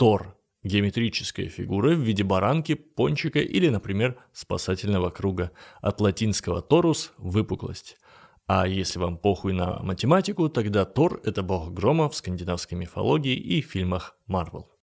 Тор – геометрическая фигура в виде баранки, пончика или, например, спасательного круга. От латинского «торус» – выпуклость. А если вам похуй на математику, тогда Тор – это бог грома в скандинавской мифологии и фильмах Марвел.